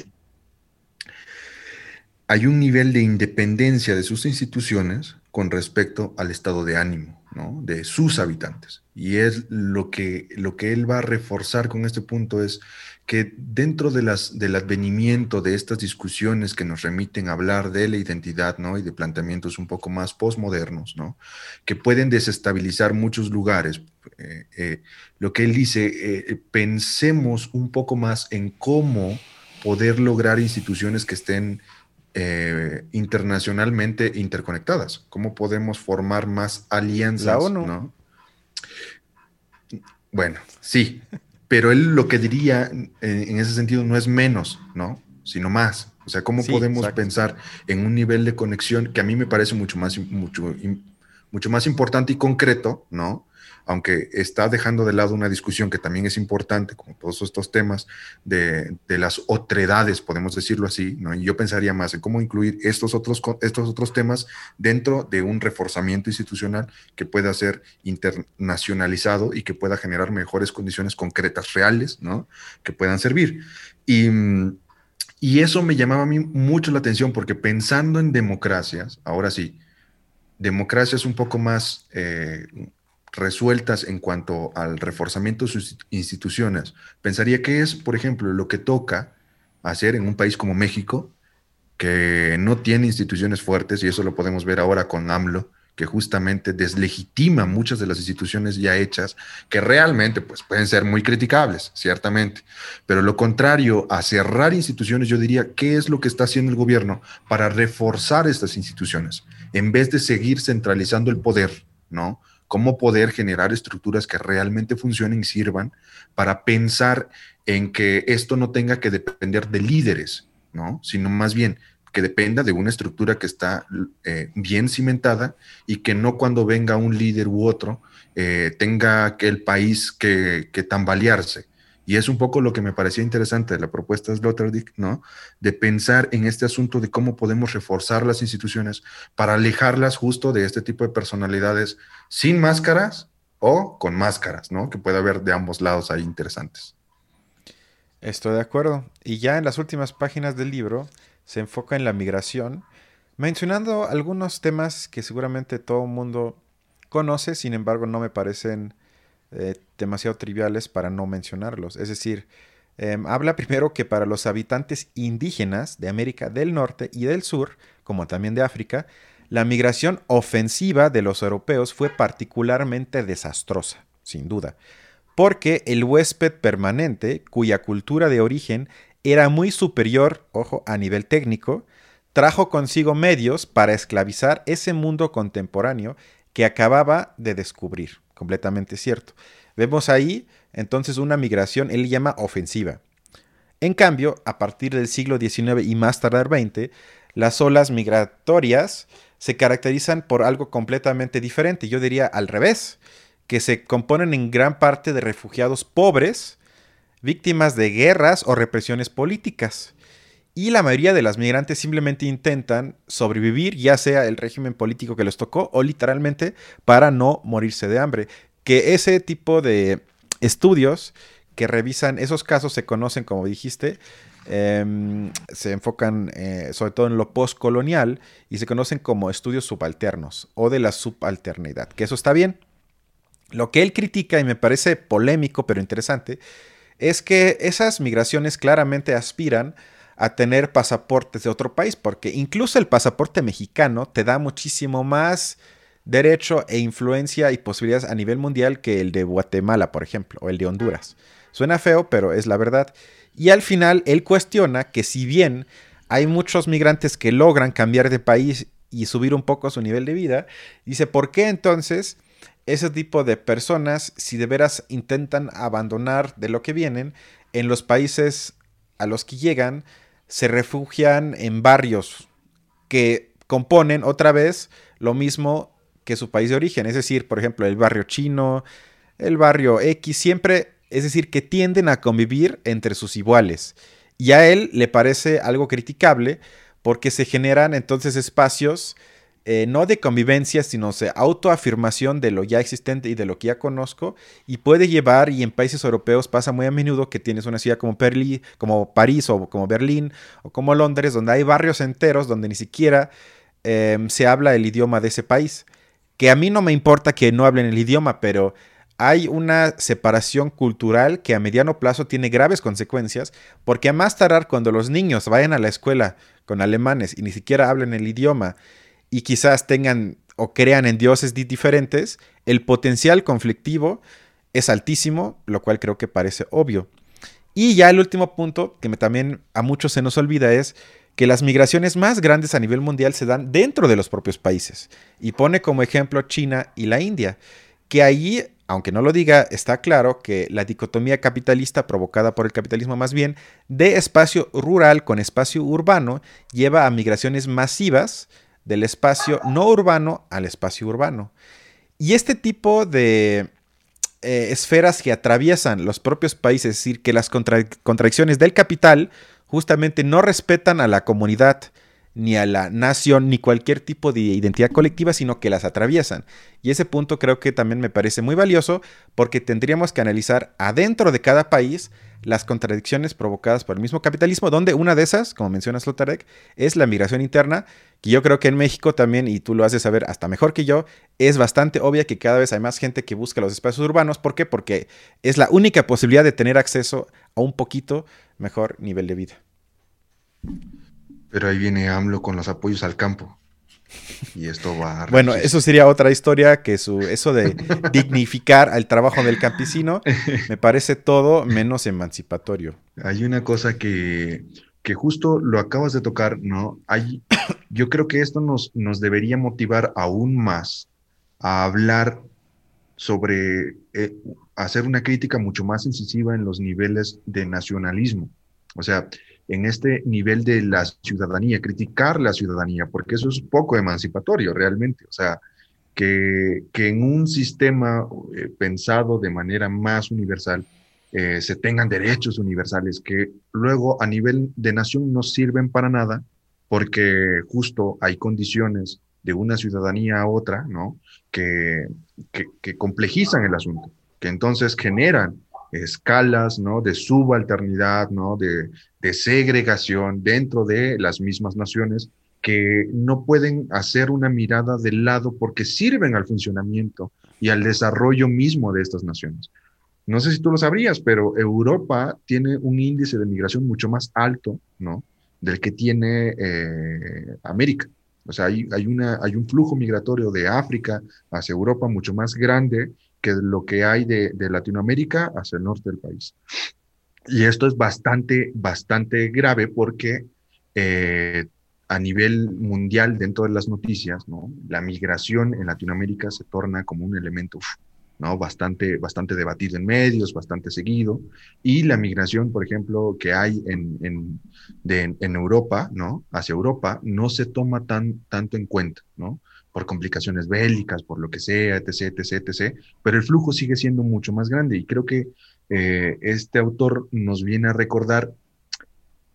Hay un nivel de independencia de sus instituciones con respecto al estado de ánimo de sus habitantes. Y es lo que, lo que él va a reforzar con este punto es que dentro de las, del advenimiento de estas discusiones que nos remiten a hablar de la identidad ¿no? y de planteamientos un poco más postmodernos, ¿no? que pueden desestabilizar muchos lugares, eh, eh, lo que él dice, eh, pensemos un poco más en cómo poder lograr instituciones que estén internacionalmente interconectadas, cómo podemos formar más alianzas. ¿no? Bueno, sí, pero él lo que diría en ese sentido no es menos, ¿no? Sino más. O sea, ¿cómo podemos pensar en un nivel de conexión que a mí me parece mucho más, mucho, mucho más importante y concreto, ¿no? aunque está dejando de lado una discusión que también es importante, como todos estos temas de, las otredades, podemos decirlo así, ¿no? Y yo pensaría más en cómo incluir estos otros, estos otros temas dentro de un reforzamiento institucional que pueda ser internacionalizado y que pueda generar mejores condiciones concretas, reales, ¿no? Que puedan servir. Y, y eso me llamaba a mí mucho la atención porque pensando en democracias, ahora sí, democracias un poco más... Eh, resueltas en cuanto al reforzamiento de sus instituciones, pensaría que es, por ejemplo, lo que toca hacer en un país como México, que no tiene instituciones fuertes, y eso lo podemos ver ahora con AMLO, que justamente deslegitima muchas de las instituciones ya hechas, que realmente pues, pueden ser muy criticables, ciertamente. Pero lo contrario a cerrar instituciones, yo diría, ¿qué es lo que está haciendo el gobierno para reforzar estas instituciones? En vez de seguir centralizando el poder, ¿no? cómo poder generar estructuras que realmente funcionen y sirvan para pensar en que esto no tenga que depender de líderes, ¿no? Sino más bien que dependa de una estructura que está eh, bien cimentada y que no cuando venga un líder u otro eh, tenga que el país que, que tambalearse. Y es un poco lo que me parecía interesante de la propuesta de Sloterdijk, ¿no? De pensar en este asunto de cómo podemos reforzar las instituciones para alejarlas justo de este tipo de personalidades sin máscaras o con máscaras, ¿no? Que puede haber de ambos lados ahí interesantes. Estoy de acuerdo. Y ya en las últimas páginas del libro se enfoca en la migración, mencionando algunos temas que seguramente todo el mundo conoce, sin embargo no me parecen eh, demasiado triviales para no mencionarlos. Es decir, em, habla primero que para los habitantes indígenas de América del Norte y del Sur, como también de África, la migración ofensiva de los europeos fue particularmente desastrosa, sin duda, porque el huésped permanente, cuya cultura de origen era muy superior, ojo, a nivel técnico, trajo consigo medios para esclavizar ese mundo contemporáneo que acababa de descubrir completamente cierto. Vemos ahí entonces una migración, él llama ofensiva. En cambio, a partir del siglo XIX y más tardar XX, las olas migratorias se caracterizan por algo completamente diferente. Yo diría al revés, que se componen en gran parte de refugiados pobres, víctimas de guerras o represiones políticas. Y la mayoría de las migrantes simplemente intentan sobrevivir, ya sea el régimen político que les tocó o literalmente para no morirse de hambre. Que ese tipo de estudios que revisan esos casos se conocen, como dijiste, em, se enfocan eh, sobre todo en lo postcolonial y se conocen como estudios subalternos o de la subalternidad, que eso está bien. Lo que él critica, y me parece polémico pero interesante, es que esas migraciones claramente aspiran a tener pasaportes de otro país, porque incluso el pasaporte mexicano te da muchísimo más derecho e influencia y posibilidades a nivel mundial que el de Guatemala, por ejemplo, o el de Honduras. Suena feo, pero es la verdad. Y al final, él cuestiona que si bien hay muchos migrantes que logran cambiar de país y subir un poco su nivel de vida, dice, ¿por qué entonces ese tipo de personas, si de veras intentan abandonar de lo que vienen, en los países a los que llegan, se refugian en barrios que componen otra vez lo mismo que su país de origen, es decir, por ejemplo, el barrio chino, el barrio X, siempre, es decir, que tienden a convivir entre sus iguales. Y a él le parece algo criticable porque se generan entonces espacios eh, no de convivencia, sino de autoafirmación de lo ya existente y de lo que ya conozco, y puede llevar, y en países europeos pasa muy a menudo que tienes una ciudad como, como París o como Berlín o como Londres, donde hay barrios enteros donde ni siquiera em, se habla el idioma de ese país. Que a mí no me importa que no hablen el idioma, pero hay una separación cultural que a mediano plazo tiene graves consecuencias, porque a más tardar cuando los niños vayan a la escuela con alemanes y ni siquiera hablen el idioma, y quizás tengan o crean en dioses diferentes, el potencial conflictivo es altísimo, lo cual creo que parece obvio. Y ya el último punto, que también a muchos se nos olvida, es que las migraciones más grandes a nivel mundial se dan dentro de los propios países. Y pone como ejemplo China y la India, que allí, aunque no lo diga, está claro que la dicotomía capitalista provocada por el capitalismo más bien de espacio rural con espacio urbano lleva a migraciones masivas del espacio no urbano al espacio urbano. Y este tipo de eh, esferas que atraviesan los propios países, es decir, que las contradicciones del capital justamente no respetan a la comunidad, ni a la nación, ni cualquier tipo de identidad colectiva, sino que las atraviesan. Y ese punto creo que también me parece muy valioso porque tendríamos que analizar adentro de cada país las contradicciones provocadas por el mismo capitalismo, donde una de esas, como menciona Slotarek, es la migración interna, que yo creo que en México también, y tú lo haces saber hasta mejor que yo, es bastante obvia que cada vez hay más gente que busca los espacios urbanos. ¿Por qué? Porque es la única posibilidad de tener acceso a un poquito mejor nivel de vida. Pero ahí viene AMLO con los apoyos al campo. Y esto va a Bueno, eso sería otra historia que su, eso de dignificar al trabajo del campesino me parece todo menos emancipatorio. Hay una cosa que, que justo lo acabas de tocar, ¿no? Hay, yo creo que esto nos, nos debería motivar aún más a hablar sobre eh, hacer una crítica mucho más incisiva en los niveles de nacionalismo. O sea, en este nivel de la ciudadanía, criticar la ciudadanía, porque eso es poco emancipatorio realmente. O sea, que, que en un sistema eh, pensado de manera más universal eh, se tengan derechos universales que luego a nivel de nación no sirven para nada porque justo hay condiciones de una ciudadanía a otra, ¿no? Que, que, que complejizan el asunto, que entonces generan escalas, ¿no? De subalternidad, ¿no? De, de segregación dentro de las mismas naciones que no pueden hacer una mirada del lado porque sirven al funcionamiento y al desarrollo mismo de estas naciones. No sé si tú lo sabrías, pero Europa tiene un índice de migración mucho más alto, ¿no? Del que tiene eh, América. O sea, hay, hay, una, hay un flujo migratorio de África hacia Europa mucho más grande que lo que hay de, Latinoamérica hacia el norte del país. Y esto es bastante, bastante grave porque eh, a nivel mundial, dentro de las noticias, ¿no? la migración en Latinoamérica se torna como un elemento ¿no? bastante, bastante debatido en medios, bastante seguido. Y la migración, por ejemplo, que hay en, en, en Europa, ¿no? hacia Europa, no se toma tan, tanto en cuenta. ¿no? Por complicaciones bélicas, por lo que sea, etc., etc., etc., pero el flujo sigue siendo mucho más grande y creo que eh, este autor nos viene a recordar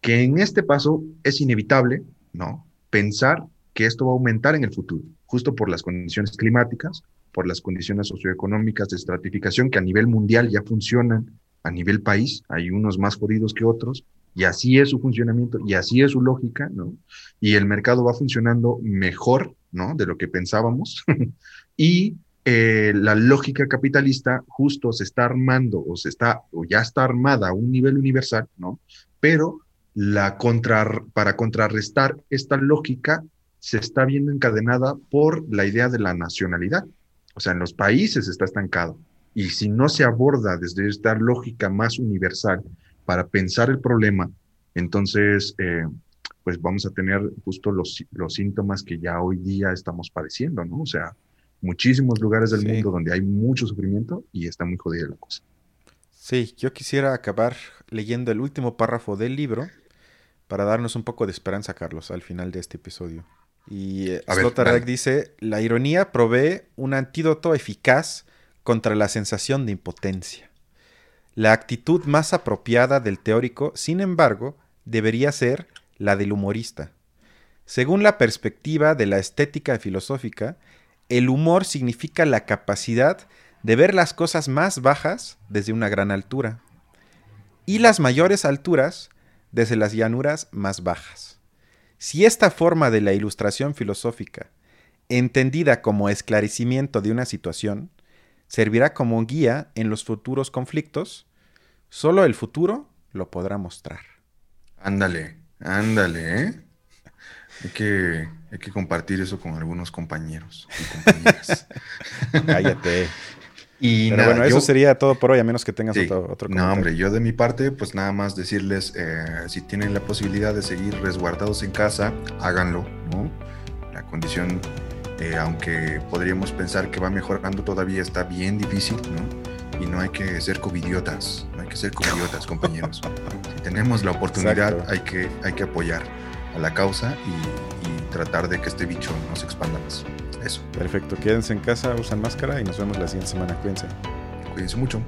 que en este paso es inevitable, ¿no? Pensar que esto va a aumentar en el futuro, justo por las condiciones climáticas, por las condiciones socioeconómicas de estratificación que a nivel mundial ya funcionan a nivel país, hay unos más jodidos que otros, y así es su funcionamiento, y así es su lógica, ¿no? Y el mercado va funcionando mejor ¿no? De lo que pensábamos. y eh, la lógica capitalista justo se está armando o se está o ya está armada a un nivel universal, ¿no? Pero la contra, para contrarrestar esta lógica se está viendo encadenada por la idea de la nacionalidad. O sea, en los países está estancado. Y si no se aborda desde esta lógica más universal para pensar el problema, entonces eh, pues vamos a tener justo los, los síntomas que ya hoy día estamos padeciendo, ¿no? O sea, muchísimos lugares del mundo donde hay mucho sufrimiento y está muy jodida la cosa. Sí, yo quisiera acabar leyendo el último párrafo del libro para darnos un poco de esperanza, Carlos, al final de este episodio. Y eh, Sloterdijk dice, la ironía provee un antídoto eficaz contra la sensación de impotencia. La actitud más apropiada del teórico, sin embargo, debería ser la del humorista. Según la perspectiva de la estética filosófica, el humor significa la capacidad de ver las cosas más bajas desde una gran altura y las mayores alturas desde las llanuras más bajas. Si esta forma de la ilustración filosófica, entendida como esclarecimiento de una situación, servirá como guía en los futuros conflictos, solo el futuro lo podrá mostrar. Ándale, ándale, ¿eh? Hay que, hay que compartir eso con algunos compañeros y compañeras. Cállate. Y Pero bueno, eso sería todo por hoy, a menos que tengas otro, otro No, hombre, yo de mi parte, pues nada más decirles, eh, si tienen la posibilidad de seguir resguardados en casa, háganlo, ¿no? La condición, eh, aunque podríamos pensar que va mejorando, todavía está bien difícil, ¿no? Y no hay que ser covidiotas, no hay que ser covidiotas, compañeros. Si tenemos la oportunidad, hay que, hay que apoyar a la causa y, y tratar de que este bicho no se expanda más. Eso. Perfecto. Quédense en casa, usan máscara y nos vemos la siguiente semana. Cuídense. Cuídense mucho.